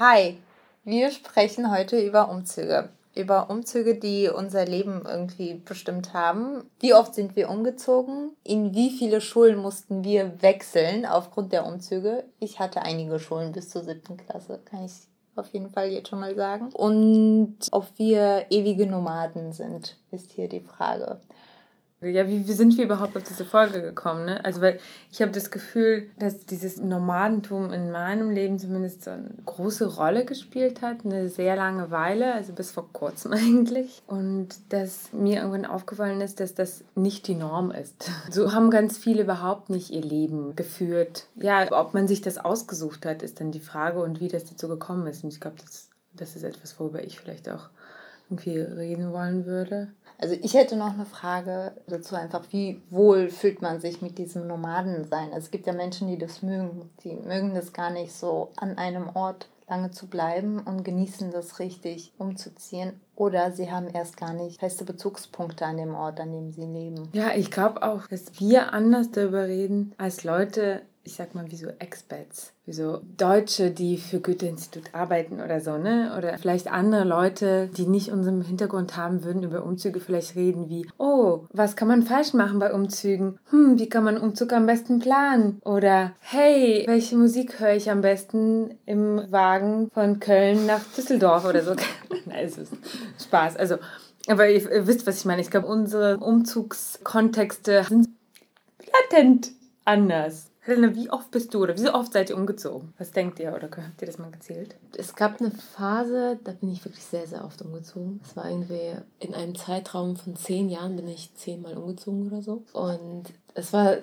Hi, wir sprechen heute über Umzüge. Über Umzüge, die unser Leben irgendwie bestimmt haben. Wie oft sind wir umgezogen? In wie viele Schulen mussten wir wechseln aufgrund der Umzüge? Ich hatte einige Schulen bis zur siebten Klasse, kann ich auf jeden Fall jetzt schon mal sagen. Und ob wir ewige Nomaden sind, ist hier die Frage. Ja, wie, wie sind wir überhaupt auf diese Folge gekommen? Ne? Also, weil ich habe das Gefühl, dass dieses Nomadentum in meinem Leben zumindest so eine große Rolle gespielt hat, eine sehr lange Weile, also bis vor kurzem eigentlich. Und dass mir irgendwann aufgefallen ist, dass das nicht die Norm ist. So haben ganz viele überhaupt nicht ihr Leben geführt. Ja, ob man sich das ausgesucht hat, ist dann die Frage und wie das dazu gekommen ist. Und ich glaube, das, das ist etwas, worüber ich vielleicht auch irgendwie reden wollen würde. Also ich hätte noch eine Frage dazu einfach, wie wohl fühlt man sich mit diesem Nomadensein? Also es gibt ja Menschen, die das mögen. Die mögen das gar nicht so an einem Ort lange zu bleiben und genießen das richtig umzuziehen. Oder sie haben erst gar nicht feste Bezugspunkte an dem Ort, an dem sie leben. Ja, ich glaube auch, dass wir anders darüber reden als Leute, ich sag mal, wie so Expats, wie so Deutsche, die für Goethe-Institut arbeiten oder so, ne? Oder vielleicht andere Leute, die nicht unserem Hintergrund haben, würden über Umzüge vielleicht reden wie, oh, was kann man falsch machen bei Umzügen? Hm, wie kann man Umzug am besten planen? Oder, hey, welche Musik höre ich am besten im Wagen von Köln nach Düsseldorf oder so? Nein, es ist Spaß. Also, aber ihr, ihr wisst, was ich meine. Ich glaube, unsere Umzugskontexte sind latent anders. Helena, wie oft bist du oder wie oft seid ihr umgezogen? Was denkt ihr oder habt ihr das mal gezählt? Es gab eine Phase, da bin ich wirklich sehr, sehr oft umgezogen. Es war irgendwie in einem Zeitraum von zehn Jahren bin ich zehnmal umgezogen oder so. Und es war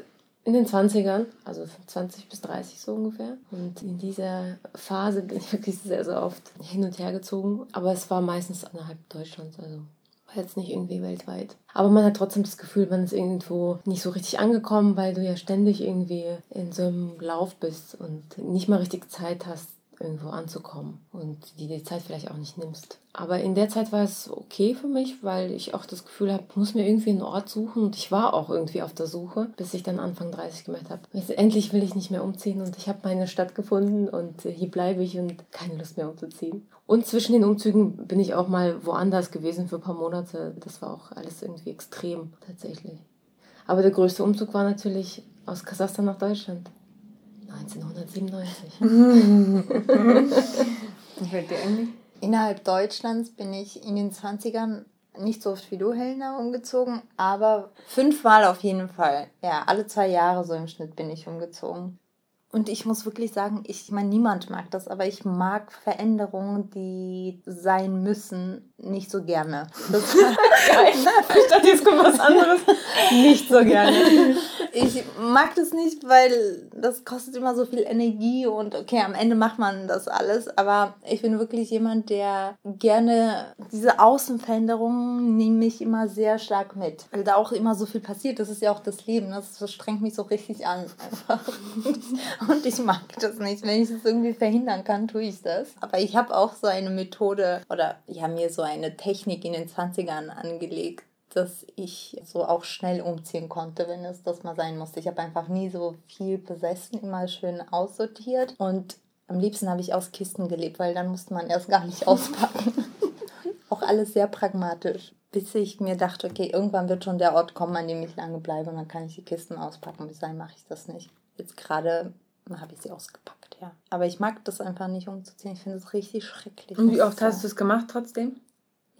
in den 20ern, also von 20 bis 30 so ungefähr. Und in dieser Phase bin ich wirklich sehr, sehr oft hin und her gezogen. Aber es war meistens innerhalb Deutschlands, also jetzt nicht irgendwie weltweit. Aber man hat trotzdem das Gefühl, man ist irgendwo nicht so richtig angekommen, weil du ja ständig irgendwie in so einem Lauf bist und nicht mal richtig Zeit hast, irgendwo anzukommen und die die Zeit vielleicht auch nicht nimmst. Aber in der Zeit war es okay für mich, weil ich auch das Gefühl habe, muss mir irgendwie einen Ort suchen und ich war auch irgendwie auf der Suche, bis ich dann Anfang 30 gemerkt habe, jetzt endlich will ich nicht mehr umziehen und ich habe meine Stadt gefunden und hier bleibe ich und keine Lust mehr umzuziehen. Und zwischen den Umzügen bin ich auch mal woanders gewesen für ein paar Monate. Das war auch alles irgendwie extrem tatsächlich. Aber der größte Umzug war natürlich aus Kasachstan nach Deutschland. 1997. Innerhalb Deutschlands bin ich in den 20ern nicht so oft wie du, Helena, umgezogen, aber fünfmal auf jeden Fall. Ja, alle zwei Jahre so im Schnitt bin ich umgezogen. Und ich muss wirklich sagen, ich meine, niemand mag das, aber ich mag Veränderungen, die sein müssen, nicht so gerne. Das Geil. Ich dachte, jetzt kommt was anderes. Nicht so gerne. Ich mag das nicht, weil das kostet immer so viel Energie und okay, am Ende macht man das alles. Aber ich bin wirklich jemand, der gerne diese Außenveränderungen nehme ich immer sehr stark mit. Weil da auch immer so viel passiert. Das ist ja auch das Leben. Das, strengt mich so richtig an einfach. Und ich mag das nicht. Wenn ich es irgendwie verhindern kann, tue ich das. Aber ich habe auch so eine Methode oder ja, mir so eine Technik in den 20ern angelegt, dass ich so auch schnell umziehen konnte, wenn es das mal sein musste. Ich habe einfach nie so viel besessen, immer schön aussortiert und am liebsten habe ich aus Kisten gelebt, weil dann musste man erst gar nicht auspacken. auch alles sehr pragmatisch. Bis ich mir dachte, okay, irgendwann wird schon der Ort kommen, an dem ich lange bleibe und dann kann ich die Kisten auspacken. Bis dahin mache ich das nicht. Jetzt gerade habe ich sie ausgepackt, ja. Aber ich mag das einfach nicht umzuziehen. Ich finde es richtig schrecklich. Und wie oft hast du es gemacht trotzdem?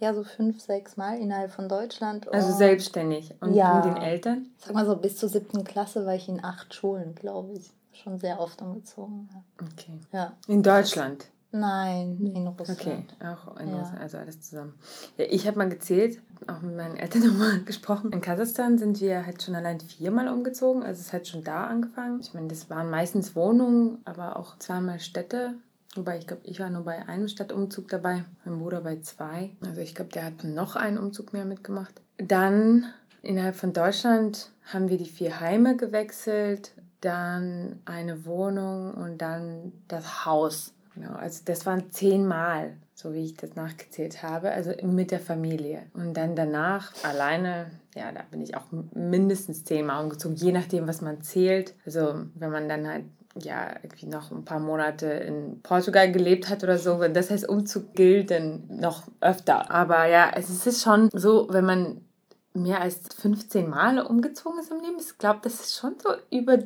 Ja, so fünf, sechs Mal innerhalb von Deutschland. Also selbstständig und ja, mit den Eltern? Sag mal so, bis zur siebten Klasse war ich in acht Schulen, glaube ich. Schon sehr oft umgezogen. Okay. Ja. In Deutschland? Nein, in Russland. Okay, auch in ja. Russland, also alles zusammen. Ja, ich habe mal gezählt, auch mit meinen Eltern nochmal gesprochen. In Kasachstan sind wir halt schon allein viermal umgezogen, also es halt schon da angefangen. Ich meine, das waren meistens Wohnungen, aber auch zweimal Städte. Wobei, ich glaube, ich war nur bei einem Stadtumzug dabei, mein Bruder bei zwei. Also ich glaube, der hat noch einen Umzug mehr mitgemacht. Dann innerhalb von Deutschland haben wir die vier Heime gewechselt, dann eine Wohnung und dann das Haus. Genau, also das waren zehnmal, so wie ich das nachgezählt habe, also mit der Familie. Und dann danach alleine, ja, da bin ich auch mindestens zehnmal umgezogen, je nachdem, was man zählt. Also wenn man dann halt ja, irgendwie noch ein paar Monate in Portugal gelebt hat oder so, wenn das als Umzug gilt, dann noch öfter. Aber ja, es ist schon so, wenn man mehr als 15 Male umgezogen ist im Leben, ich glaube, das ist schon so über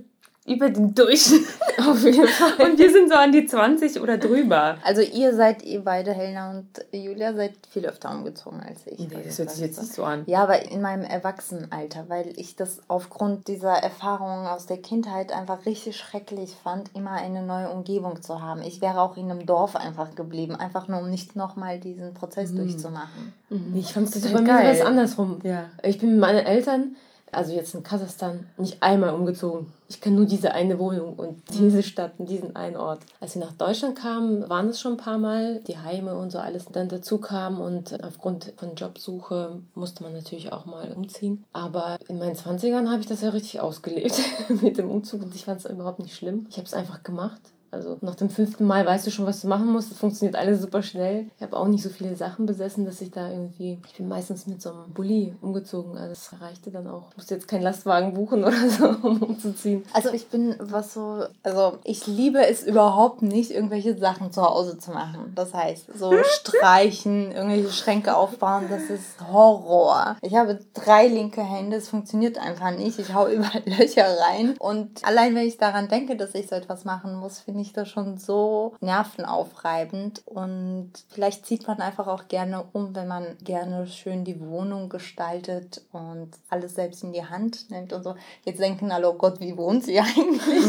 über den Durchschnitt auf jeden Fall. Und wir sind so an die 20 oder drüber. Also ihr seid, ihr beide, Helena und Julia, seid viel öfter umgezogen als ich. Nee, das hört sich jetzt nicht so an. Ja, aber in meinem Erwachsenenalter, weil ich das aufgrund dieser Erfahrungen aus der Kindheit einfach richtig schrecklich fand, immer eine neue Umgebung zu haben. Ich wäre auch in einem Dorf einfach geblieben, einfach nur um nicht nochmal diesen Prozess mhm. durchzumachen. Mhm. Ich fand es total geil. Bei mir war es andersrum. Ja. Ich bin mit meinen Eltern also jetzt in Kasachstan, nicht einmal umgezogen. Ich kenne nur diese eine Wohnung und diese Stadt und diesen einen Ort. Als wir nach Deutschland kamen, waren es schon ein paar Mal, die Heime und so alles dann dazu kamen und aufgrund von Jobsuche musste man natürlich auch mal umziehen. Aber in meinen 20ern habe ich das ja richtig ausgelebt mit dem Umzug und ich fand es überhaupt nicht schlimm. Ich habe es einfach gemacht. Also nach dem fünften Mal weißt du schon, was du machen musst. Das funktioniert alles super schnell. Ich habe auch nicht so viele Sachen besessen, dass ich da irgendwie. Ich bin meistens mit so einem Bulli umgezogen. Also es reichte dann auch. Ich musste jetzt keinen Lastwagen buchen oder so, um umzuziehen. Also ich bin was so. Also ich liebe es überhaupt nicht, irgendwelche Sachen zu Hause zu machen. Das heißt, so streichen, irgendwelche Schränke aufbauen, das ist Horror. Ich habe drei linke Hände, es funktioniert einfach nicht. Ich hau überall Löcher rein. Und allein wenn ich daran denke, dass ich so etwas machen muss, finde ich ich das schon so nervenaufreibend und vielleicht zieht man einfach auch gerne um, wenn man gerne schön die Wohnung gestaltet und alles selbst in die Hand nimmt und so. Jetzt denken alle, oh Gott, wie wohnt sie eigentlich?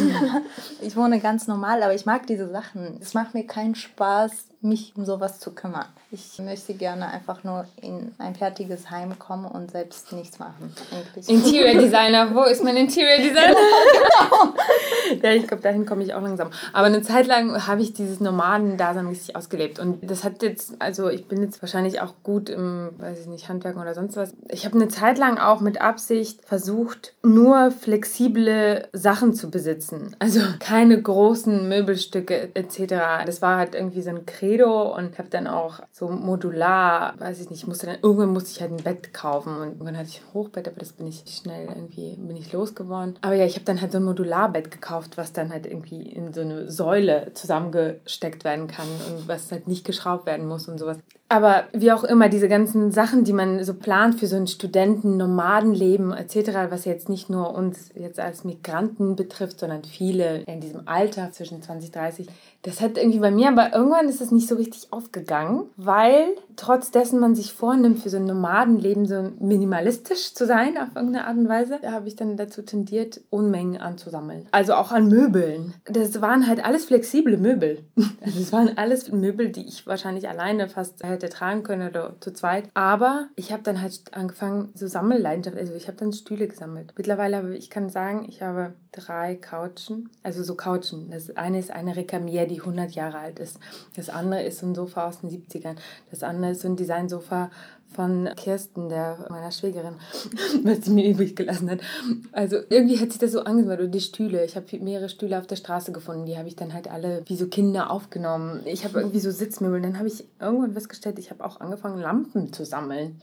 ich wohne ganz normal, aber ich mag diese Sachen. Es macht mir keinen Spaß, mich um sowas zu kümmern. Ich möchte gerne einfach nur in ein fertiges Heim kommen und selbst nichts machen. Eigentlich. Interior Designer, wo ist mein Interior Designer? genau. ja, ich glaube, dahin komme ich auch langsam. Aber eine Zeit lang habe ich dieses Nomaden-Dasein richtig ausgelebt. Und das hat jetzt, also ich bin jetzt wahrscheinlich auch gut im, weiß ich nicht, Handwerken oder sonst was. Ich habe eine Zeit lang auch mit Absicht versucht, nur flexible Sachen zu besitzen. Also keine großen Möbelstücke etc. Das war halt irgendwie so ein Credo Credo und habe dann auch so modular, weiß ich nicht, musste dann irgendwann musste ich halt ein Bett kaufen und irgendwann hatte ich ein Hochbett, aber das bin ich schnell irgendwie bin ich losgeworden. Aber ja, ich habe dann halt so ein Modularbett gekauft, was dann halt irgendwie in so eine Säule zusammengesteckt werden kann und was halt nicht geschraubt werden muss und sowas. Aber wie auch immer, diese ganzen Sachen, die man so plant für so ein Studenten-Nomadenleben etc., was jetzt nicht nur uns jetzt als Migranten betrifft, sondern viele in diesem Alter zwischen 20 und 30, das hat irgendwie bei mir, aber irgendwann ist es nicht so richtig aufgegangen, weil trotz dessen man sich vornimmt, für so ein Nomadenleben so minimalistisch zu sein auf irgendeine Art und Weise, da habe ich dann dazu tendiert, Unmengen anzusammeln. Also auch an Möbeln. Das waren halt alles flexible Möbel. Also es waren alles Möbel, die ich wahrscheinlich alleine fast hätte tragen können oder zu zweit. Aber ich habe dann halt angefangen, so Sammelleidenschaft, also ich habe dann Stühle gesammelt. Mittlerweile habe ich kann sagen, ich habe drei Couchen, also so Couchen. Das eine ist eine Recamier, die 100 Jahre alt ist. Das andere ist so ein Sofa aus den 70ern. Das andere ist so ein Designsofa von Kirsten, der meiner Schwägerin, was sie mir übrig gelassen hat. Also irgendwie hat sich das so angehört. Und die Stühle. Ich habe mehrere Stühle auf der Straße gefunden. Die habe ich dann halt alle wie so Kinder aufgenommen. Ich habe irgendwie so Sitzmöbel. Dann habe ich irgendwann festgestellt, ich habe auch angefangen, Lampen zu sammeln.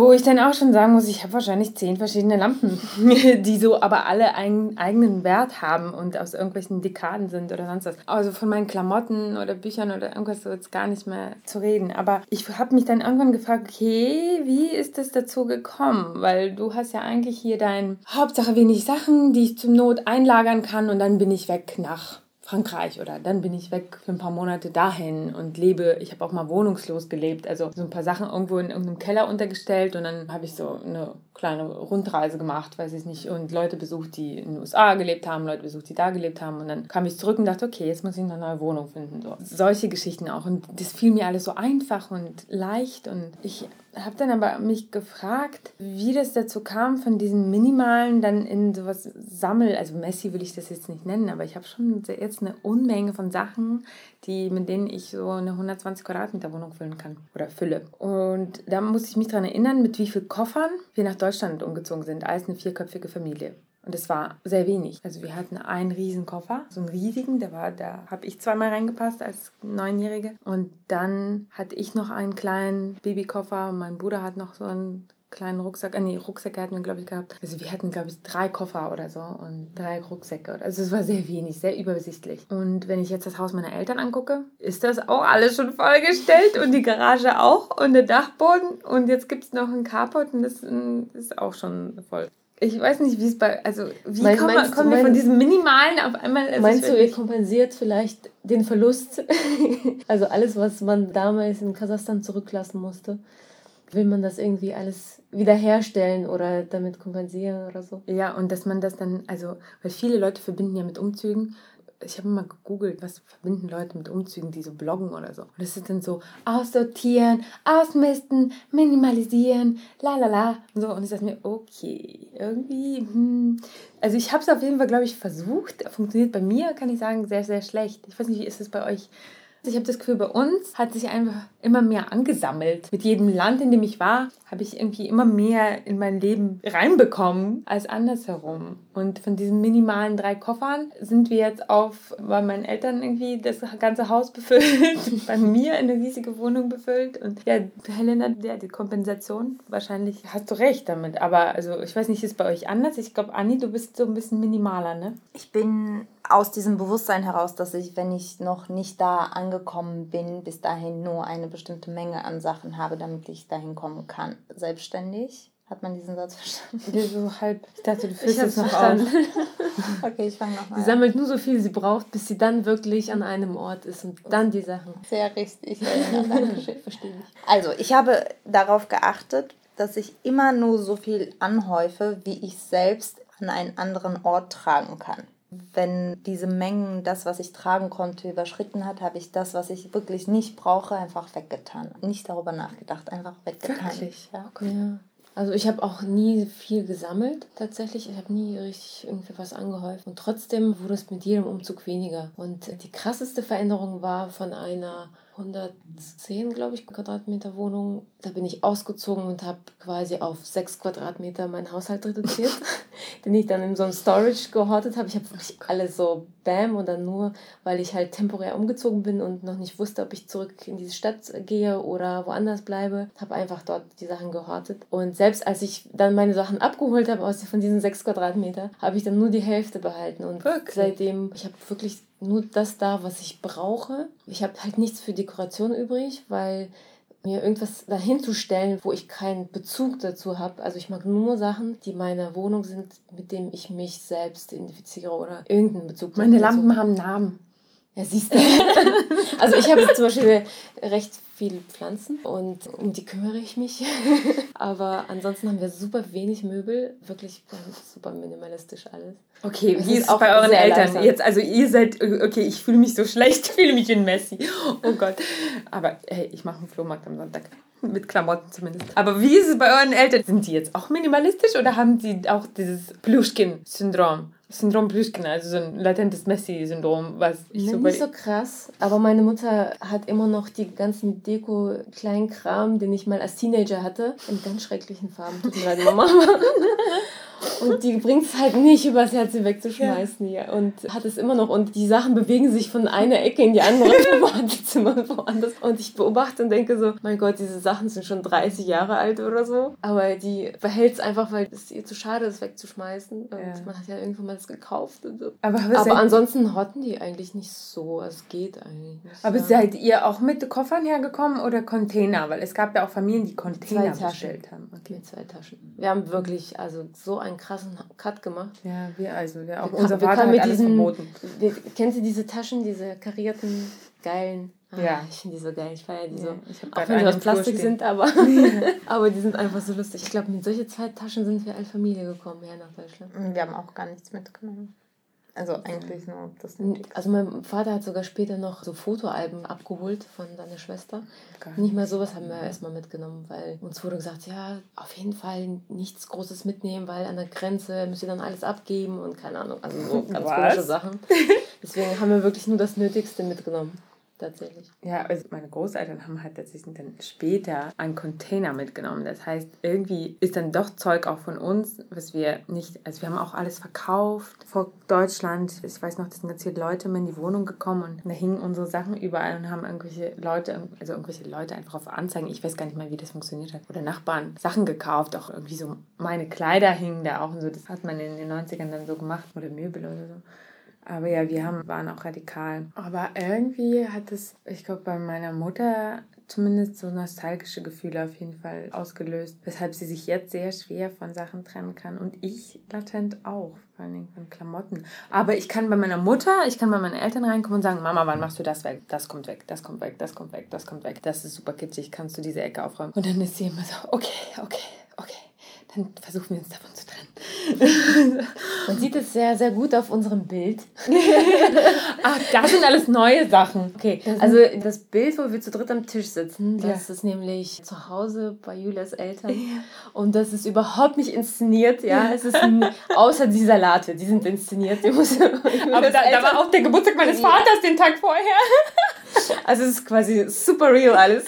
Wo ich dann auch schon sagen muss, ich habe wahrscheinlich zehn verschiedene Lampen, die so aber alle einen eigenen Wert haben und aus irgendwelchen Dekaden sind oder sonst was. Also von meinen Klamotten oder Büchern oder irgendwas so jetzt gar nicht mehr zu reden. Aber ich habe mich dann irgendwann gefragt, okay, wie ist das dazu gekommen? Weil du hast ja eigentlich hier dein Hauptsache wenig Sachen, die ich zum Not einlagern kann und dann bin ich weg nach Frankreich oder dann bin ich weg für ein paar Monate dahin und lebe. Ich habe auch mal wohnungslos gelebt, also so ein paar Sachen irgendwo in irgendeinem Keller untergestellt und dann habe ich so eine kleine Rundreise gemacht, weiß ich nicht, und Leute besucht, die in den USA gelebt haben, Leute besucht, die da gelebt haben. Und dann kam ich zurück und dachte, okay, jetzt muss ich eine neue Wohnung finden. So. Solche Geschichten auch. Und das fiel mir alles so einfach und leicht. Und ich habe dann aber mich gefragt, wie das dazu kam, von diesen minimalen dann in sowas Sammel, also Messi will ich das jetzt nicht nennen, aber ich habe schon jetzt eine Unmenge von Sachen, die, mit denen ich so eine 120 Quadratmeter Wohnung füllen kann oder fülle. Und da muss ich mich daran erinnern, mit wie vielen Koffern wir nach Deutschland umgezogen sind, als eine vierköpfige Familie. Und es war sehr wenig. Also wir hatten einen riesen Koffer, so einen riesigen, der war, da habe ich zweimal reingepasst als Neunjährige. Und dann hatte ich noch einen kleinen Babykoffer mein Bruder hat noch so einen kleinen Rucksack, äh, nee, Rucksäcke hatten wir, glaube ich, gehabt. Also wir hatten, glaube ich, drei Koffer oder so und drei Rucksäcke. Also es war sehr wenig, sehr übersichtlich. Und wenn ich jetzt das Haus meiner Eltern angucke, ist das auch alles schon vollgestellt und die Garage auch und der Dachboden. Und jetzt gibt es noch einen Carport und das ist auch schon voll. Ich weiß nicht, wie es bei, also wie mein, kommen, kommen wir von diesem Minimalen auf einmal... Also meinst du, ihr kompensiert vielleicht den Verlust? also alles, was man damals in Kasachstan zurücklassen musste will man das irgendwie alles wiederherstellen oder damit kompensieren oder so. Ja, und dass man das dann, also, weil viele Leute verbinden ja mit Umzügen. Ich habe mal gegoogelt, was verbinden Leute mit Umzügen, die so bloggen oder so. Und das ist dann so aussortieren, ausmisten, minimalisieren, la la la. Und, so. und ich dachte mir, okay, irgendwie, hm. Also ich habe es auf jeden Fall, glaube ich, versucht. Funktioniert bei mir, kann ich sagen, sehr, sehr schlecht. Ich weiß nicht, wie ist es bei euch? Ich habe das Gefühl, bei uns hat sich einfach immer mehr angesammelt. Mit jedem Land, in dem ich war, habe ich irgendwie immer mehr in mein Leben reinbekommen als andersherum. Und von diesen minimalen drei Koffern sind wir jetzt auf, bei meinen Eltern irgendwie das ganze Haus befüllt, bei mir eine riesige Wohnung befüllt. Und ja, Helena, ja, die Kompensation, wahrscheinlich hast du recht damit. Aber also ich weiß nicht, ist bei euch anders? Ich glaube, Anni, du bist so ein bisschen minimaler, ne? Ich bin aus diesem Bewusstsein heraus, dass ich, wenn ich noch nicht da angekommen bin, bis dahin nur eine bestimmte Menge an Sachen habe, damit ich dahin kommen kann. Selbstständig. Hat man diesen Satz verstanden? Ja, so halb. Ich dachte, du fühlst es noch verstanden. auf. okay, ich fange nochmal an. Sie sammelt nur so viel sie braucht, bis sie dann wirklich an einem Ort ist und dann die Sachen. Sehr richtig. Verstehe ich. Also, ich habe darauf geachtet, dass ich immer nur so viel anhäufe, wie ich selbst an einen anderen Ort tragen kann wenn diese Mengen das, was ich tragen konnte, überschritten hat, habe ich das, was ich wirklich nicht brauche, einfach weggetan. Nicht darüber nachgedacht, einfach weggetan. Wirklich? Ja. Okay. ja. Also ich habe auch nie viel gesammelt tatsächlich. Ich habe nie richtig irgendwie was angehäuft. Und trotzdem wurde es mit jedem Umzug weniger. Und die krasseste Veränderung war von einer 110, glaube ich, Quadratmeter Wohnung. Da bin ich ausgezogen und habe quasi auf 6 Quadratmeter meinen Haushalt reduziert, den ich dann in so einem Storage gehortet habe. Ich habe wirklich alles so bam und dann nur, weil ich halt temporär umgezogen bin und noch nicht wusste, ob ich zurück in diese Stadt gehe oder woanders bleibe, habe einfach dort die Sachen gehortet. Und selbst als ich dann meine Sachen abgeholt habe aus von diesen 6 Quadratmeter, habe ich dann nur die Hälfte behalten. Und wirklich? seitdem, ich habe wirklich nur das da, was ich brauche. Ich habe halt nichts für Dekoration übrig, weil mir irgendwas dahin zu stellen, wo ich keinen Bezug dazu habe. Also ich mag nur Sachen, die meine Wohnung sind, mit denen ich mich selbst identifiziere oder irgendeinen Bezug. Meine Lampen haben Namen. Ja, siehst du. also ich habe zum Beispiel recht viele Pflanzen und um die kümmere ich mich. Aber ansonsten haben wir super wenig Möbel, wirklich super minimalistisch alles. Okay, wie ist es bei euren Eltern langsam. jetzt? Also ihr seid, okay, ich fühle mich so schlecht, ich fühle mich ein Messi. Oh Gott. Aber hey, ich mache einen Flohmarkt am Sonntag. Mit Klamotten zumindest. Aber wie ist es bei euren Eltern? Sind die jetzt auch minimalistisch oder haben sie auch dieses Plüschkin-Syndrom? Syndrom Plüschkin, also so ein latentes Messi-Syndrom, was ich so Nicht so krass, aber meine Mutter hat immer noch die ganzen Deko-Kleinkram, den ich mal als Teenager hatte, in ganz schrecklichen Farben. Tut mir leid, Mama. Und die bringt es halt nicht übers Herz, sie wegzuschmeißen ja. hier. Und hat es immer noch. Und die Sachen bewegen sich von einer Ecke in die andere Zimmer woanders. Und ich beobachte und denke so, mein Gott, diese Sachen sind schon 30 Jahre alt oder so. Aber die behält es einfach, weil es ihr zu schade ist, wegzuschmeißen. Und ja. man hat ja irgendwann mal das gekauft und so. Aber, aber ansonsten hotten die eigentlich nicht so. Es geht eigentlich nicht. Aber seid ihr auch mit Koffern hergekommen oder Container? Weil es gab ja auch Familien, die Container bestellt haben. Okay. Mit zwei Taschen. Wir haben wirklich also so ein krass krassen Cut gemacht. Ja, wir also. Ja, auch wir unser Vater hat alles diesen, verboten. Wir, kennt ihr diese Taschen, diese karierten, geilen? Ah, ja. Ich finde die so geil. Ich feiere die ja, so. Auch wenn die aus Plastik sind, aber, aber die sind einfach so lustig. Ich glaube, mit solchen zwei Taschen sind wir als Familie gekommen, her nach Deutschland. Wir haben auch gar nichts mitgenommen. Also eigentlich nur das Nötigste. Also mein Vater hat sogar später noch so Fotoalben abgeholt von seiner Schwester. Geil. Nicht mal sowas haben wir erstmal mitgenommen, weil uns wurde gesagt, ja, auf jeden Fall nichts Großes mitnehmen, weil an der Grenze müsst ihr dann alles abgeben und keine Ahnung, also so ganz Was? komische Sachen. Deswegen haben wir wirklich nur das Nötigste mitgenommen tatsächlich. Ja, also meine Großeltern haben halt tatsächlich dann später einen Container mitgenommen. Das heißt, irgendwie ist dann doch Zeug auch von uns, was wir nicht, also wir haben auch alles verkauft vor Deutschland. Ich weiß noch, da sind ganz viele Leute in die Wohnung gekommen und da hingen unsere Sachen überall und haben irgendwelche Leute, also irgendwelche Leute einfach auf Anzeigen, ich weiß gar nicht mal, wie das funktioniert hat, oder Nachbarn Sachen gekauft, auch irgendwie so meine Kleider hingen da auch und so. Das hat man in den 90ern dann so gemacht oder Möbel oder so. Aber ja, wir haben, waren auch radikal. Aber irgendwie hat es, ich glaube, bei meiner Mutter zumindest so nostalgische Gefühle auf jeden Fall ausgelöst, weshalb sie sich jetzt sehr schwer von Sachen trennen kann. Und ich latent auch, vor Dingen von Klamotten. Aber ich kann bei meiner Mutter, ich kann bei meinen Eltern reinkommen und sagen, Mama, wann machst du das weg? Das kommt weg, das kommt weg, das kommt weg, das kommt weg. Das ist super kitschig, kannst du diese Ecke aufräumen? Und dann ist sie immer so, okay, okay, okay dann versuchen wir uns davon zu trennen. Man sieht es sehr, sehr gut auf unserem Bild. Ach, das sind alles neue Sachen. Okay, also das Bild, wo wir zu dritt am Tisch sitzen, das ja. ist nämlich zu Hause bei Julias Eltern. Ja. Und das ist überhaupt nicht inszeniert, ja. Es ist ein, außer die Salate, die sind inszeniert. Die muss, Aber da, da, war auch der Geburtstag meines Vaters den Tag vorher. Also es ist quasi super real alles.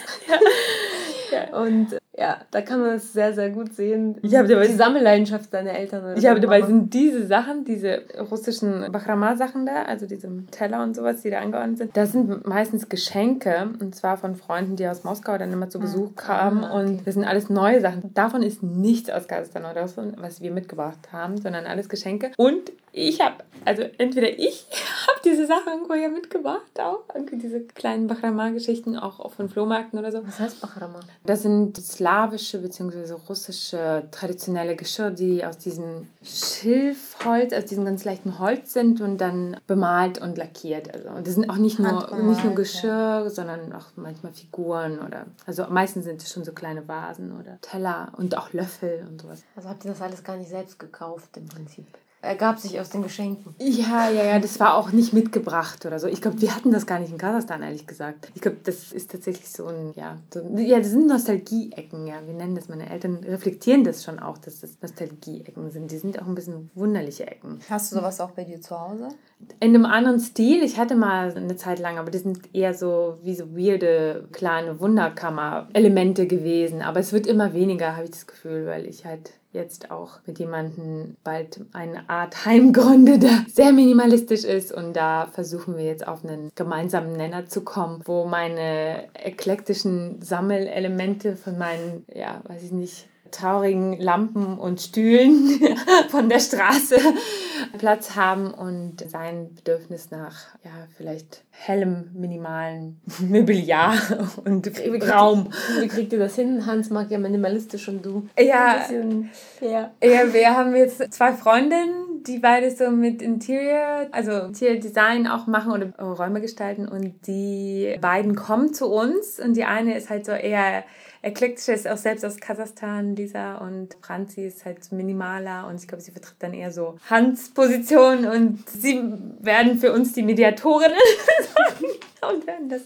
Und ja, da kann man es sehr, sehr gut sehen. Ich habe dabei die Sammelleidenschaft deiner Eltern. Oder ich habe dabei sind diese Sachen, diese russischen Bachrama-Sachen da, also diese Teller und sowas, die da angeordnet sind, das sind meistens Geschenke und zwar von Freunden, die aus Moskau dann immer zu Besuch ah, kamen ah, okay. und das sind alles neue Sachen. Davon ist nichts aus Kasachstan oder so, was wir mitgebracht haben, sondern alles Geschenke. Und ich habe, also entweder ich habe diese Sachen irgendwo ja mitgebracht auch, irgendwie diese kleinen Bachrama-Geschichten auch von Flohmärkten oder so. Was heißt Bachrama? Das sind slawische bzw. russische traditionelle Geschirr, die aus diesem Schilfholz, aus diesem ganz leichten Holz sind und dann bemalt und lackiert. Also das sind auch nicht nur, nicht nur Geschirr, sondern auch manchmal Figuren oder also meistens sind es schon so kleine Vasen oder Teller und auch Löffel und sowas. Also habt ihr das alles gar nicht selbst gekauft im Prinzip? Ergab sich aus den Geschenken. Ja, ja, ja, das war auch nicht mitgebracht oder so. Ich glaube, wir hatten das gar nicht in Kasachstan, ehrlich gesagt. Ich glaube, das ist tatsächlich so ein, ja, so, ja, das sind Nostalgie-Ecken, ja. Wir nennen das, meine Eltern reflektieren das schon auch, dass das Nostalgie-Ecken sind. Die sind auch ein bisschen wunderliche Ecken. Hast du sowas auch bei dir zu Hause? In einem anderen Stil. Ich hatte mal eine Zeit lang, aber das sind eher so wie so weirde kleine Wunderkammer-Elemente gewesen. Aber es wird immer weniger, habe ich das Gefühl, weil ich halt jetzt auch mit jemandem bald eine Art Heim gründe, der sehr minimalistisch ist. Und da versuchen wir jetzt auf einen gemeinsamen Nenner zu kommen, wo meine eklektischen Sammelelemente von meinen, ja, weiß ich nicht, traurigen Lampen und Stühlen von der Straße Platz haben und sein Bedürfnis nach ja vielleicht hellem minimalen Mobiliar und wie Raum. Wie kriegt ihr das hin? Hans mag ja minimalistisch und du. Ja, bisschen, ja. ja, wir haben jetzt zwei Freundinnen, die beide so mit Interior, also Interior Design auch machen oder Räume gestalten und die beiden kommen zu uns und die eine ist halt so eher eklektisch ist auch selbst aus Kasachstan, Lisa. Und Franzi ist halt minimaler und ich glaube, sie vertritt dann eher so Hans Position und sie werden für uns die Mediatorinnen und werden das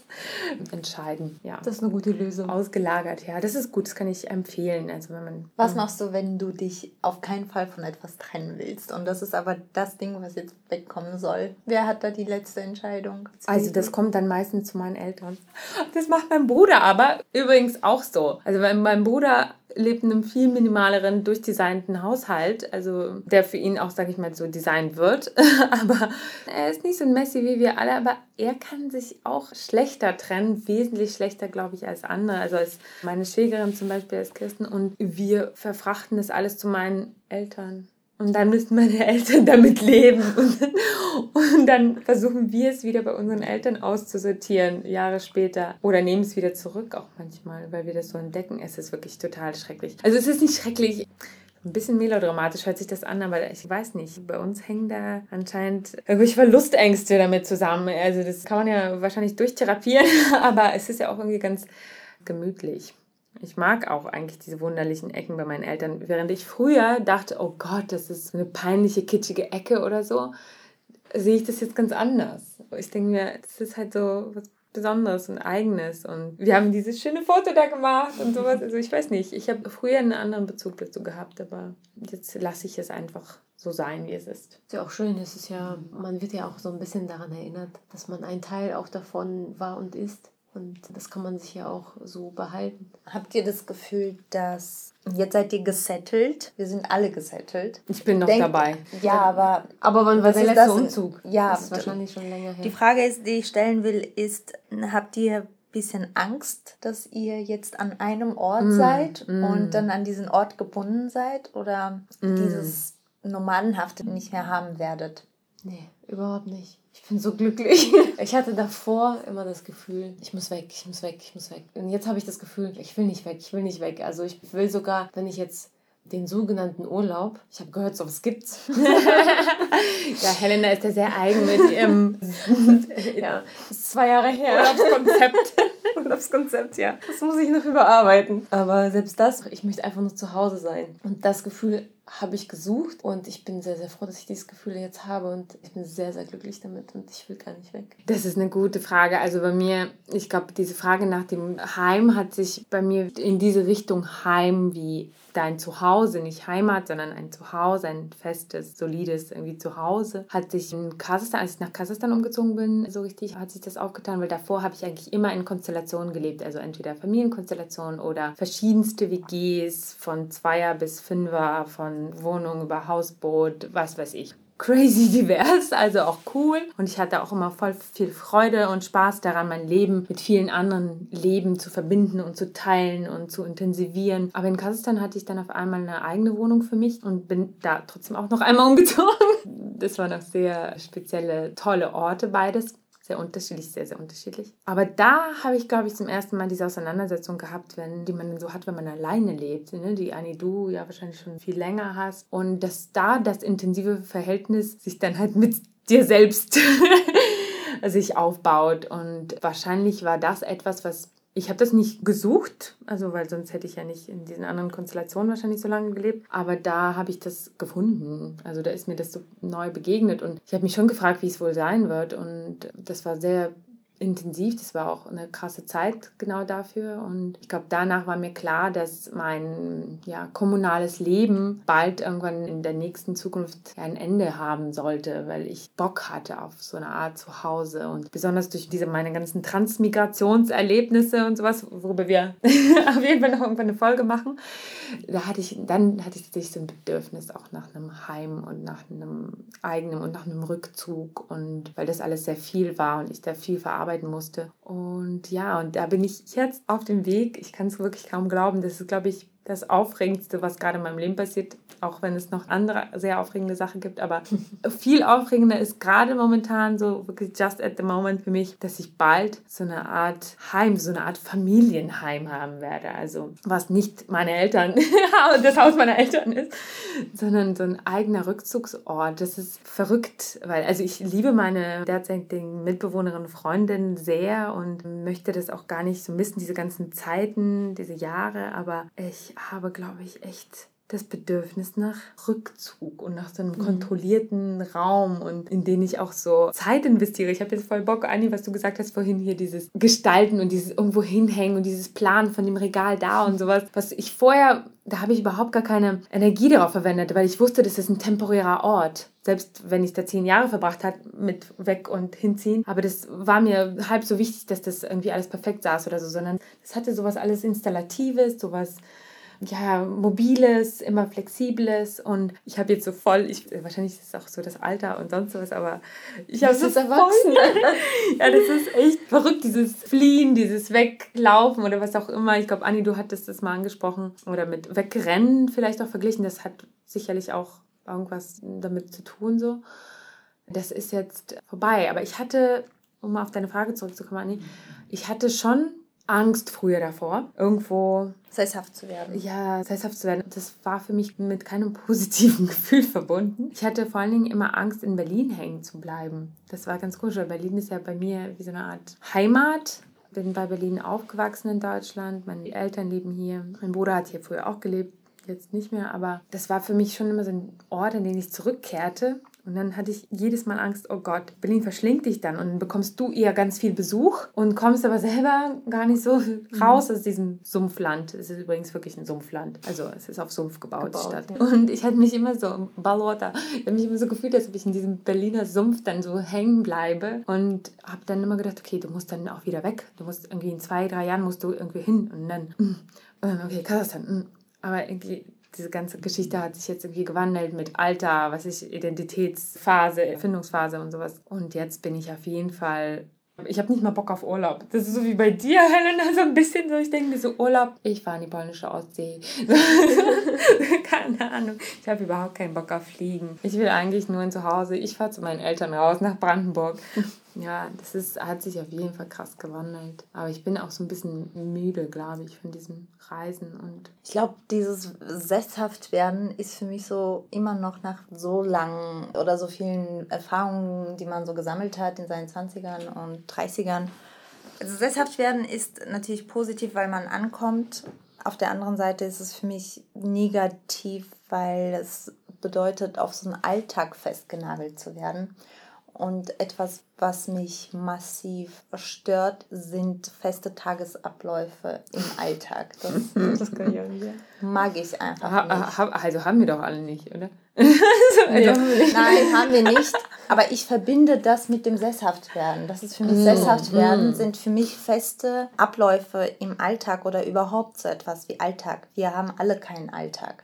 entscheiden. Ja. Das ist eine gute Lösung. Ausgelagert, ja. Das ist gut, das kann ich empfehlen. Also wenn man, was machst du, wenn du dich auf keinen Fall von etwas trennen willst? Und das ist aber das Ding, was jetzt wegkommen soll. Wer hat da die letzte Entscheidung? Also das kommt dann meistens zu meinen Eltern. Das macht mein Bruder aber übrigens auch so. Also wenn mein Bruder lebt in einem viel minimaleren, durchdesignten Haushalt, also der für ihn auch, sage ich mal, so designt wird. aber er ist nicht so ein Messi wie wir alle, aber er kann sich auch schlechter trennen, wesentlich schlechter, glaube ich, als andere. Also als meine Schwägerin zum Beispiel als Christen und wir verfrachten das alles zu meinen Eltern. Und dann müssen meine Eltern damit leben. Und dann, und dann versuchen wir es wieder bei unseren Eltern auszusortieren, Jahre später. Oder nehmen es wieder zurück, auch manchmal, weil wir das so entdecken. Es ist wirklich total schrecklich. Also es ist nicht schrecklich Ein bisschen melodramatisch hört sich das an, aber ich weiß nicht. Bei uns hängen da anscheinend irgendwelche Verlustängste damit zusammen. Also das kann man ja wahrscheinlich durchtherapieren, aber es ist ja auch irgendwie ganz gemütlich. Ich mag auch eigentlich diese wunderlichen Ecken bei meinen Eltern. Während ich früher dachte, oh Gott, das ist eine peinliche, kitschige Ecke oder so, sehe ich das jetzt ganz anders. Ich denke mir, das ist halt so was Besonderes und Eigenes. Und wir haben dieses schöne Foto da gemacht und sowas. Also ich weiß nicht, ich habe früher einen anderen Bezug dazu gehabt, aber jetzt lasse ich es einfach so sein, wie es ist. Ist ja auch schön, es ist ja, man wird ja auch so ein bisschen daran erinnert, dass man ein Teil auch davon war und ist. Und das kann man sich ja auch so behalten. Habt ihr das Gefühl, dass jetzt seid ihr gesettelt? Wir sind alle gesettelt. Ich bin noch Denk, dabei. Ja, aber. Aber wann war der letzte das, Umzug? Ja, das ist wahrscheinlich schon länger her. Die Frage ist, die ich stellen will, ist: Habt ihr ein bisschen Angst, dass ihr jetzt an einem Ort mm, seid mm. und dann an diesen Ort gebunden seid oder mm. dieses Nomadenhafte nicht mehr haben werdet? Nee, überhaupt nicht. Ich bin so glücklich. Ich hatte davor immer das Gefühl, ich muss weg, ich muss weg, ich muss weg. Und jetzt habe ich das Gefühl, ich will nicht weg, ich will nicht weg. Also ich will sogar, wenn ich jetzt den sogenannten Urlaub. Ich habe gehört, sowas gibt's. ja, Helena ist ja sehr eigen mit ihrem. ja, zwei Jahre her. Urlaubskonzept. Urlaubskonzept, ja. Das muss ich noch überarbeiten. Aber selbst das, ich möchte einfach nur zu Hause sein. Und das Gefühl habe ich gesucht und ich bin sehr, sehr froh, dass ich dieses Gefühl jetzt habe und ich bin sehr, sehr glücklich damit und ich will gar nicht weg. Das ist eine gute Frage. Also bei mir, ich glaube, diese Frage nach dem Heim hat sich bei mir in diese Richtung Heim wie dein Zuhause, nicht Heimat, sondern ein Zuhause, ein festes, solides irgendwie Zuhause, hat sich in Kasachstan, als ich nach Kasachstan umgezogen bin, so richtig hat sich das aufgetan, weil davor habe ich eigentlich immer in Konstellationen gelebt, also entweder Familienkonstellationen oder verschiedenste WGs von Zweier bis Fünfer, von Wohnung über Hausboot, was weiß ich crazy divers, also auch cool. Und ich hatte auch immer voll viel Freude und Spaß daran, mein Leben mit vielen anderen Leben zu verbinden und zu teilen und zu intensivieren. Aber in Kasachstan hatte ich dann auf einmal eine eigene Wohnung für mich und bin da trotzdem auch noch einmal umgezogen. Das waren noch sehr spezielle, tolle Orte beides sehr unterschiedlich, sehr, sehr unterschiedlich. Aber da habe ich, glaube ich, zum ersten Mal diese Auseinandersetzung gehabt, wenn, die man so hat, wenn man alleine lebt, ne? die Annie du ja wahrscheinlich schon viel länger hast. Und dass da das intensive Verhältnis sich dann halt mit dir selbst sich aufbaut. Und wahrscheinlich war das etwas, was ich habe das nicht gesucht, also weil sonst hätte ich ja nicht in diesen anderen Konstellationen wahrscheinlich so lange gelebt. Aber da habe ich das gefunden. Also da ist mir das so neu begegnet und ich habe mich schon gefragt, wie es wohl sein wird. Und das war sehr intensiv. Das war auch eine krasse Zeit genau dafür. Und ich glaube, danach war mir klar, dass mein ja, kommunales Leben bald irgendwann in der nächsten Zukunft ein Ende haben sollte, weil ich Bock hatte auf so eine Art Zuhause. Und besonders durch diese meine ganzen Transmigrationserlebnisse und sowas, worüber wir auf jeden Fall noch irgendwann eine Folge machen, da hatte ich, dann hatte ich tatsächlich so ein Bedürfnis auch nach einem Heim und nach einem eigenen und nach einem Rückzug. Und weil das alles sehr viel war und ich da viel verarbeitet arbeiten musste. Und ja, und da bin ich jetzt auf dem Weg. Ich kann es wirklich kaum glauben. Das ist, glaube ich, das Aufregendste, was gerade in meinem Leben passiert, auch wenn es noch andere sehr aufregende Sachen gibt. Aber viel aufregender ist gerade momentan so wirklich just at the moment für mich, dass ich bald so eine Art Heim, so eine Art Familienheim haben werde. Also was nicht meine Eltern, das Haus meiner Eltern ist, sondern so ein eigener Rückzugsort. Das ist verrückt, weil also ich liebe meine derzeitigen Mitbewohnerin Freundin sehr und möchte das auch gar nicht so missen, diese ganzen Zeiten, diese Jahre. Aber ich habe, glaube ich, echt das Bedürfnis nach Rückzug und nach so einem mhm. kontrollierten Raum und in den ich auch so Zeit investiere. Ich habe jetzt voll Bock, Anni, was du gesagt hast vorhin hier, dieses Gestalten und dieses irgendwo hinhängen und dieses Planen von dem Regal da und sowas, was ich vorher, da habe ich überhaupt gar keine Energie darauf verwendet, weil ich wusste, das ist ein temporärer Ort. Selbst wenn ich da zehn Jahre verbracht habe mit weg und hinziehen. Aber das war mir halb so wichtig, dass das irgendwie alles perfekt saß oder so, sondern das hatte sowas alles Installatives, sowas ja, mobiles, immer flexibles und ich habe jetzt so voll, ich, wahrscheinlich ist es auch so das Alter und sonst was, aber ich habe so erwachsen. ja, das ist echt verrückt, dieses Fliehen, dieses Weglaufen oder was auch immer. Ich glaube, Anni, du hattest das mal angesprochen oder mit Wegrennen vielleicht auch verglichen. Das hat sicherlich auch irgendwas damit zu tun so. Das ist jetzt vorbei, aber ich hatte, um mal auf deine Frage zurückzukommen, Anni, ich hatte schon Angst früher davor, irgendwo sesshaft zu werden. Ja, sesshaft zu werden. Das war für mich mit keinem positiven Gefühl verbunden. Ich hatte vor allen Dingen immer Angst, in Berlin hängen zu bleiben. Das war ganz komisch, weil Berlin ist ja bei mir wie so eine Art Heimat. Bin bei Berlin aufgewachsen in Deutschland. Meine Eltern leben hier. Mein Bruder hat hier früher auch gelebt, jetzt nicht mehr. Aber das war für mich schon immer so ein Ort, an den ich zurückkehrte und dann hatte ich jedes Mal Angst, oh Gott, Berlin verschlingt dich dann und bekommst du eher ganz viel Besuch und kommst aber selber gar nicht so raus aus diesem Sumpfland. Es ist übrigens wirklich ein Sumpfland. Also es ist auf Sumpf gebaut, gebaut Stadt. Ja. Und ich hatte mich immer so, Ballwater, ich habe mich immer so gefühlt, als ob ich in diesem Berliner Sumpf dann so hängen bleibe und habe dann immer gedacht, okay, du musst dann auch wieder weg. Du musst irgendwie in zwei, drei Jahren musst du irgendwie hin und dann, mm, okay, Kasachstan, mm. aber irgendwie diese ganze Geschichte hat sich jetzt irgendwie gewandelt mit Alter, was ich, Identitätsphase, Erfindungsphase und sowas. Und jetzt bin ich auf jeden Fall ich habe nicht mal Bock auf Urlaub. Das ist so wie bei dir, Helena, so ein bisschen so. Ich denke mir so, Urlaub, ich fahre in die polnische Ostsee. Keine Ahnung. Ich habe überhaupt keinen Bock auf Fliegen. Ich will eigentlich nur ein Zuhause. Ich fahre zu meinen Eltern raus nach Brandenburg. Ja, das ist, hat sich auf jeden Fall krass gewandelt. Aber ich bin auch so ein bisschen müde, glaube ich, von diesem Reisen und. Ich glaube, dieses sesshaft werden ist für mich so immer noch nach so langen oder so vielen Erfahrungen, die man so gesammelt hat in seinen 20ern und 30ern. Also sesshaft werden ist natürlich positiv, weil man ankommt. Auf der anderen Seite ist es für mich negativ, weil es bedeutet, auf so einen Alltag festgenagelt zu werden. Und etwas, was mich massiv stört, sind feste Tagesabläufe im Alltag. Das, das kann ich auch nicht. mag ich einfach ha, nicht. also haben wir doch alle nicht, oder? also, Nein, haben wir nicht. Aber ich verbinde das mit dem Sesshaftwerden. Das ist für mich mm, Sesshaftwerden, mm. sind für mich feste Abläufe im Alltag oder überhaupt so etwas wie Alltag. Wir haben alle keinen Alltag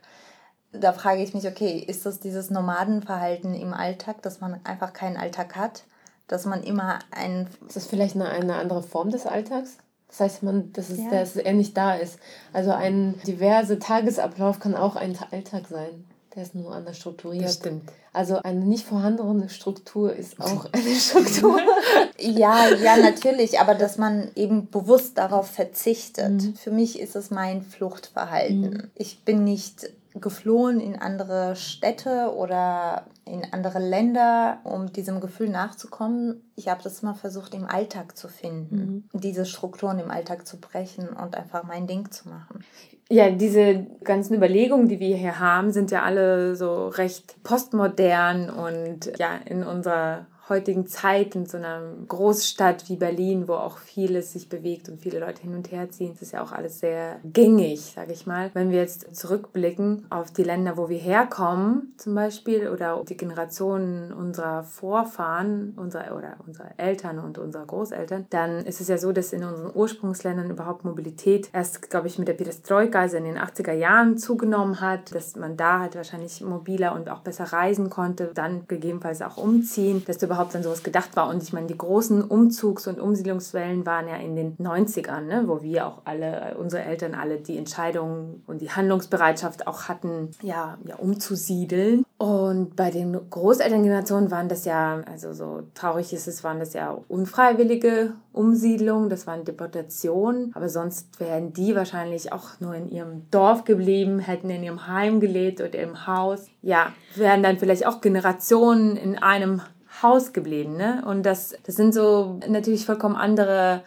da frage ich mich, okay, ist das dieses Nomadenverhalten im Alltag, dass man einfach keinen Alltag hat? Dass man immer ein. Ist das vielleicht eine, eine andere Form des Alltags? Das heißt, man, dass, es, ja. dass er nicht da ist. Also ein diverser Tagesablauf kann auch ein Alltag sein. Der ist nur anders strukturiert. Das stimmt. Also eine nicht vorhandene Struktur ist auch eine Struktur. ja, ja, natürlich, aber dass man eben bewusst darauf verzichtet. Mhm. Für mich ist es mein Fluchtverhalten. Mhm. Ich bin nicht geflohen in andere Städte oder in andere Länder, um diesem Gefühl nachzukommen. Ich habe das immer versucht, im Alltag zu finden, mhm. diese Strukturen im Alltag zu brechen und einfach mein Ding zu machen. Ja, diese ganzen Überlegungen, die wir hier haben, sind ja alle so recht postmodern und ja in unserer heutigen Zeit in so einer Großstadt wie Berlin, wo auch vieles sich bewegt und viele Leute hin und her ziehen, ist ja auch alles sehr gängig, sage ich mal. Wenn wir jetzt zurückblicken auf die Länder, wo wir herkommen, zum Beispiel, oder die Generationen unserer Vorfahren, unserer oder unserer Eltern und unserer Großeltern, dann ist es ja so, dass in unseren Ursprungsländern überhaupt Mobilität erst, glaube ich, mit der Perestroika, also in den 80er Jahren zugenommen hat, dass man da halt wahrscheinlich mobiler und auch besser reisen konnte, dann gegebenenfalls auch umziehen, dass du überhaupt an sowas gedacht war. Und ich meine, die großen Umzugs- und Umsiedlungswellen waren ja in den 90ern, ne, wo wir auch alle, unsere Eltern alle die Entscheidung und die Handlungsbereitschaft auch hatten, ja, ja umzusiedeln. Und bei den Großelterngenerationen waren das ja, also so traurig ist es, waren das ja unfreiwillige Umsiedlungen, das waren Deportationen. Aber sonst wären die wahrscheinlich auch nur in ihrem Dorf geblieben, hätten in ihrem Heim gelebt oder im Haus. Ja, wären dann vielleicht auch Generationen in einem Haus geblieben. Ne? Und das, das sind so natürlich vollkommen andere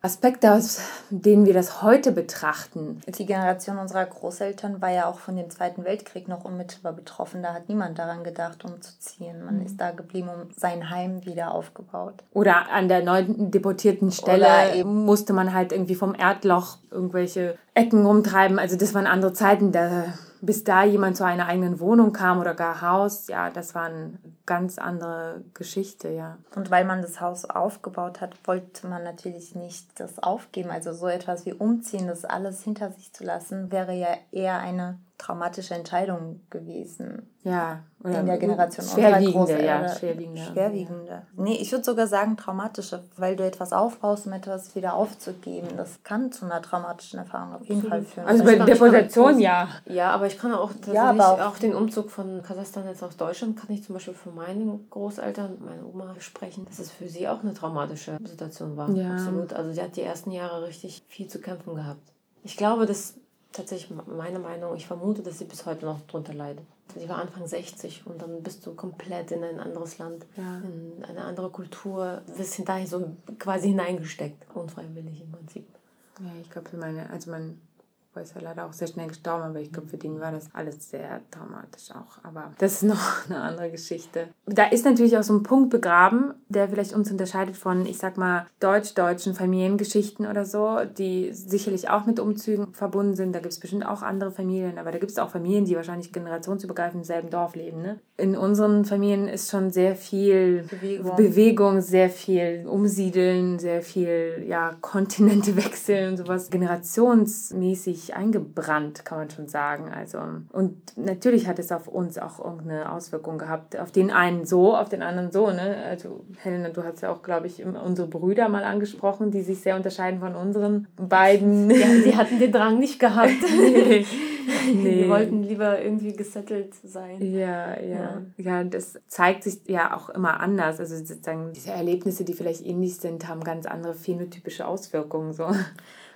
Aspekte, aus denen wir das heute betrachten. Die Generation unserer Großeltern war ja auch von dem Zweiten Weltkrieg noch unmittelbar betroffen. Da hat niemand daran gedacht, umzuziehen. Man mhm. ist da geblieben und sein Heim wieder aufgebaut. Oder an der neuen deportierten Stelle musste man halt irgendwie vom Erdloch irgendwelche Ecken rumtreiben. Also das waren andere Zeiten. Da bis da jemand zu einer eigenen Wohnung kam oder gar Haus, ja, das war eine ganz andere Geschichte, ja. Und weil man das Haus aufgebaut hat, wollte man natürlich nicht das aufgeben. Also so etwas wie umziehen, das alles hinter sich zu lassen, wäre ja eher eine traumatische Entscheidung gewesen. Ja, oder in der Generation schwerwiegende, ja, schwerwiegende. Schwerwiegende. Ja. Nee, ich würde sogar sagen traumatische, weil du etwas aufbaust, um etwas wieder aufzugeben. Das kann zu einer traumatischen Erfahrung auf jeden Fall führen. Also bei Deportation ja. Ja, aber ich kann auch ja, auch, auch, den Umzug von Kasachstan jetzt aus Deutschland kann ich zum Beispiel für meine Großeltern, meine Oma sprechen, dass es für sie auch eine traumatische Situation war. Ja. Absolut. Also sie hat die ersten Jahre richtig viel zu kämpfen gehabt. Ich glaube, dass tatsächlich meine Meinung, ich vermute, dass sie bis heute noch drunter leidet. Sie war Anfang 60 und dann bist du komplett in ein anderes Land, ja. in eine andere Kultur, wirst hinterher so quasi hineingesteckt, unfreiwillig im Prinzip. Ja, ich glaube, für meine, also mein Papa ist ja leider auch sehr schnell gestorben, aber ich glaube, für den war das alles sehr traumatisch auch. Aber das ist noch eine andere Geschichte. Da ist natürlich auch so ein Punkt begraben, der vielleicht uns unterscheidet von, ich sag mal, deutsch-deutschen Familiengeschichten oder so, die sicherlich auch mit Umzügen verbunden sind. Da gibt es bestimmt auch andere Familien, aber da gibt es auch Familien, die wahrscheinlich generationsübergreifend im selben Dorf leben. Ne? In unseren Familien ist schon sehr viel Bewegung, Bewegung sehr viel Umsiedeln, sehr viel ja, Kontinente wechseln und sowas generationsmäßig eingebrannt, kann man schon sagen. Also, und natürlich hat es auf uns auch irgendeine Auswirkung gehabt. Auf den einen so, auf den anderen so. Ne? Also, Helena, du hast ja auch, glaube ich, unsere Brüder mal angesprochen, die sich sehr unterscheiden von unseren beiden. Ja, die hatten den Drang nicht gehabt. nee. Nee. Die wollten lieber irgendwie gesettelt sein. Ja, ja, ja. Ja, das zeigt sich ja auch immer anders. Also sozusagen diese Erlebnisse, die vielleicht ähnlich sind, haben ganz andere phänotypische Auswirkungen. So.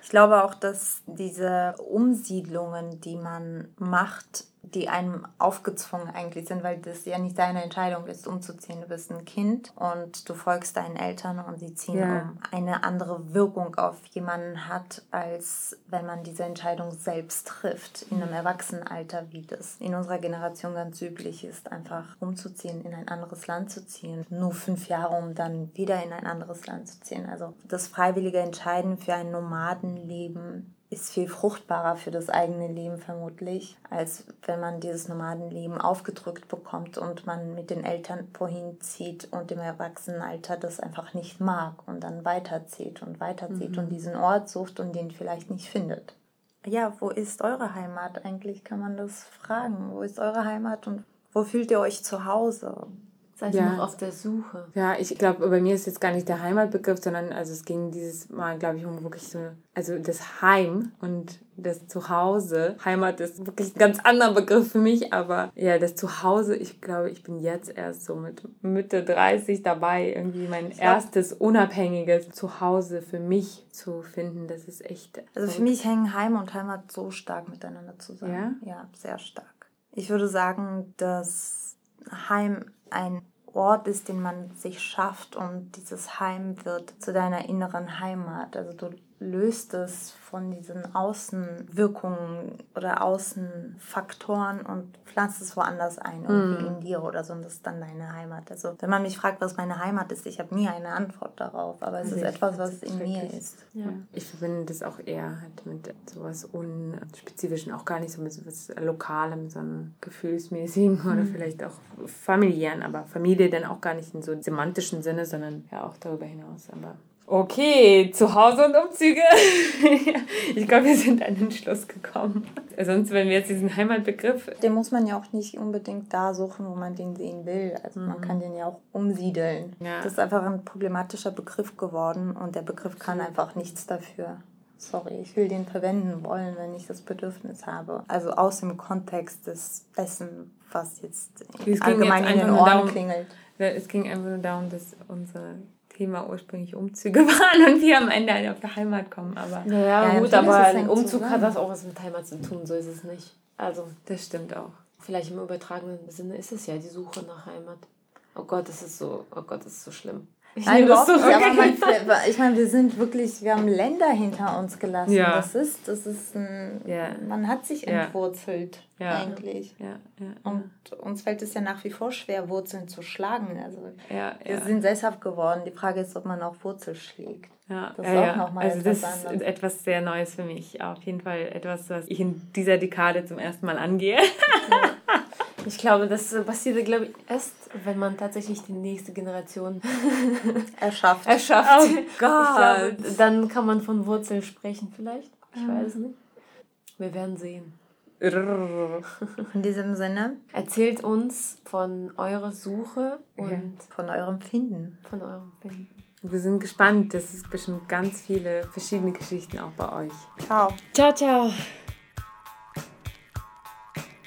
Ich glaube auch, dass diese Umsiedlungen, die man macht, die einem aufgezwungen eigentlich sind, weil das ja nicht deine Entscheidung ist, umzuziehen. Du bist ein Kind und du folgst deinen Eltern und sie ziehen ja. um. Eine andere Wirkung auf jemanden hat, als wenn man diese Entscheidung selbst trifft, in einem Erwachsenenalter, wie das in unserer Generation ganz üblich ist, einfach umzuziehen, in ein anderes Land zu ziehen. Nur fünf Jahre, um dann wieder in ein anderes Land zu ziehen. Also das freiwillige Entscheiden für ein Nomadenleben ist viel fruchtbarer für das eigene Leben vermutlich, als wenn man dieses Nomadenleben aufgedrückt bekommt und man mit den Eltern vorhin zieht und im Erwachsenenalter das einfach nicht mag und dann weiterzieht und weiterzieht mhm. und diesen Ort sucht und den vielleicht nicht findet. Ja, wo ist eure Heimat eigentlich, kann man das fragen. Wo ist eure Heimat und wo fühlt ihr euch zu Hause? Seid ja. noch auf der Suche? Ja, ich glaube, bei mir ist jetzt gar nicht der Heimatbegriff, sondern also es ging dieses Mal, glaube ich, um wirklich so, also das Heim und das Zuhause. Heimat ist wirklich ein ganz anderer Begriff für mich, aber ja, das Zuhause, ich glaube, ich bin jetzt erst so mit Mitte 30 dabei, irgendwie mein erstes unabhängiges Zuhause für mich zu finden. Das ist echt. Also für mich hängen Heim und Heimat so stark miteinander zusammen. Ja, ja sehr stark. Ich würde sagen, dass Heim ein Ort ist, den man sich schafft und dieses Heim wird zu deiner inneren Heimat. Also du löst es von diesen Außenwirkungen oder Außenfaktoren und pflanzt es woanders ein, irgendwie mm. in dir oder so und das ist dann deine Heimat. Also wenn man mich fragt, was meine Heimat ist, ich habe nie eine Antwort darauf, aber es ist etwas, was in mir ist. Ja. Ich verbinde das auch eher halt mit sowas unspezifischen, auch gar nicht so mit sowas Lokalem, sondern gefühlsmäßigen mm. oder vielleicht auch familiären, aber Familie dann auch gar nicht in so semantischen Sinne, sondern ja auch darüber hinaus. Aber Okay, zu Hause und Umzüge. ich glaube, wir sind an den Schluss gekommen. Sonst, wenn wir jetzt diesen Heimatbegriff. Den muss man ja auch nicht unbedingt da suchen, wo man den sehen will. Also mhm. man kann den ja auch umsiedeln. Ja. Das ist einfach ein problematischer Begriff geworden und der Begriff kann einfach nichts dafür. Sorry, ich will den verwenden wollen, wenn ich das Bedürfnis habe. Also aus dem Kontext des dessen, was jetzt allgemein jetzt in den Ohren darum, klingelt. Es ging einfach nur darum, dass unsere Thema ursprünglich Umzüge waren und wir am Ende halt auf der Heimat kommen. Aber ja, ja gut, aber ein Umzug zusammen. hat das auch was mit Heimat zu tun, so ist es nicht. Also, das stimmt auch. Vielleicht im übertragenen Sinne ist es ja die Suche nach Heimat. Oh Gott, das ist so, oh Gott, das ist so schlimm. Ich Nein, das so ja, man, ich meine, wir sind wirklich, wir haben Länder hinter uns gelassen. Ja. Das ist, das ist ein, ja. man hat sich entwurzelt ja. eigentlich. Ja. Und uns fällt es ja nach wie vor schwer, Wurzeln zu schlagen. Also wir sind sesshaft geworden. Die Frage ist, ob man auch Wurzel schlägt. Ja, das ist ja, auch nochmal also etwas das anderes. ist etwas sehr Neues für mich. Auf jeden Fall etwas, was ich in dieser Dekade zum ersten Mal angehe. Ich glaube, das passiert, glaube ich, erst, wenn man tatsächlich die nächste Generation erschafft. erschafft. Oh Gott. Glaube, dann kann man von Wurzeln sprechen vielleicht. Ich weiß es nicht. Wir werden sehen. In diesem Sinne. Erzählt uns von eurer Suche und ja. von eurem Finden. Von eurem Finden. Wir sind gespannt. Das ist bestimmt ganz viele verschiedene Geschichten auch bei euch. Ciao. Ciao, ciao.